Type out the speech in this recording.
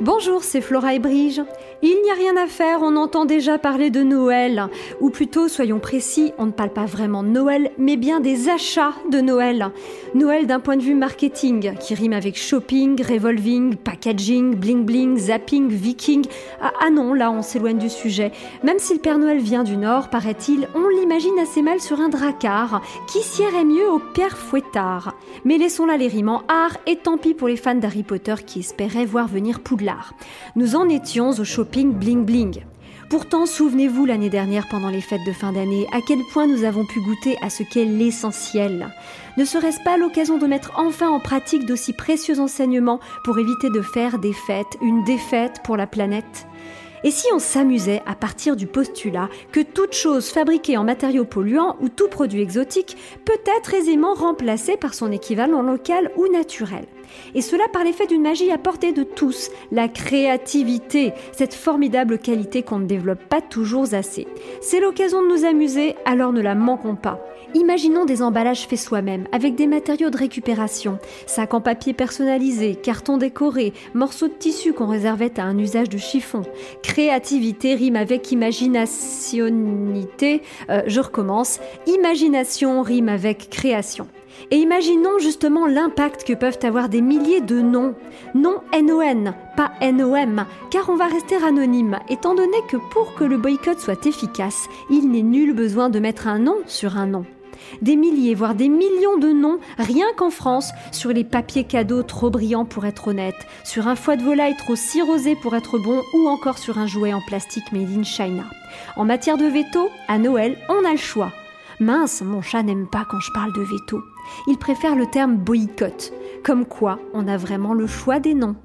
Bonjour, c'est Flora et Brige. Il n'y a rien à faire, on entend déjà parler de Noël. Ou plutôt, soyons précis, on ne parle pas vraiment de Noël, mais bien des achats de Noël. Noël d'un point de vue marketing, qui rime avec shopping, revolving, packaging, bling bling, zapping, viking. Ah, ah non, là on s'éloigne du sujet. Même si le Père Noël vient du Nord, paraît-il, on l'imagine assez mal sur un dracard, qui siérait mieux au Père Fouettard? Mais laissons là les rimes en art, et tant pis pour les fans d'Harry Potter qui espéraient voir venir Poudlard. Nous en étions au shopping bling bling. Pourtant, souvenez-vous l'année dernière pendant les fêtes de fin d'année à quel point nous avons pu goûter à ce qu'est l'essentiel. Ne serait-ce pas l'occasion de mettre enfin en pratique d'aussi précieux enseignements pour éviter de faire des fêtes une défaite pour la planète? Et si on s'amusait à partir du postulat que toute chose fabriquée en matériaux polluants ou tout produit exotique peut être aisément remplacé par son équivalent local ou naturel et cela par l'effet d'une magie à portée de tous, la créativité, cette formidable qualité qu'on ne développe pas toujours assez. C'est l'occasion de nous amuser, alors ne la manquons pas. Imaginons des emballages faits soi-même, avec des matériaux de récupération, sacs en papier personnalisés, cartons décorés, morceaux de tissu qu'on réservait à un usage de chiffon. Créativité rime avec imaginationité. Euh, je recommence. Imagination rime avec création. Et imaginons justement l'impact que peuvent avoir des milliers de noms. Non NON, pas NOM, car on va rester anonyme, étant donné que pour que le boycott soit efficace, il n'est nul besoin de mettre un nom sur un nom. Des milliers, voire des millions de noms, rien qu'en France, sur les papiers cadeaux trop brillants pour être honnête, sur un foie de volaille trop cirrosé pour être bon, ou encore sur un jouet en plastique made in China. En matière de veto, à Noël, on a le choix. Mince, mon chat n'aime pas quand je parle de veto. Il préfère le terme boycott. Comme quoi, on a vraiment le choix des noms.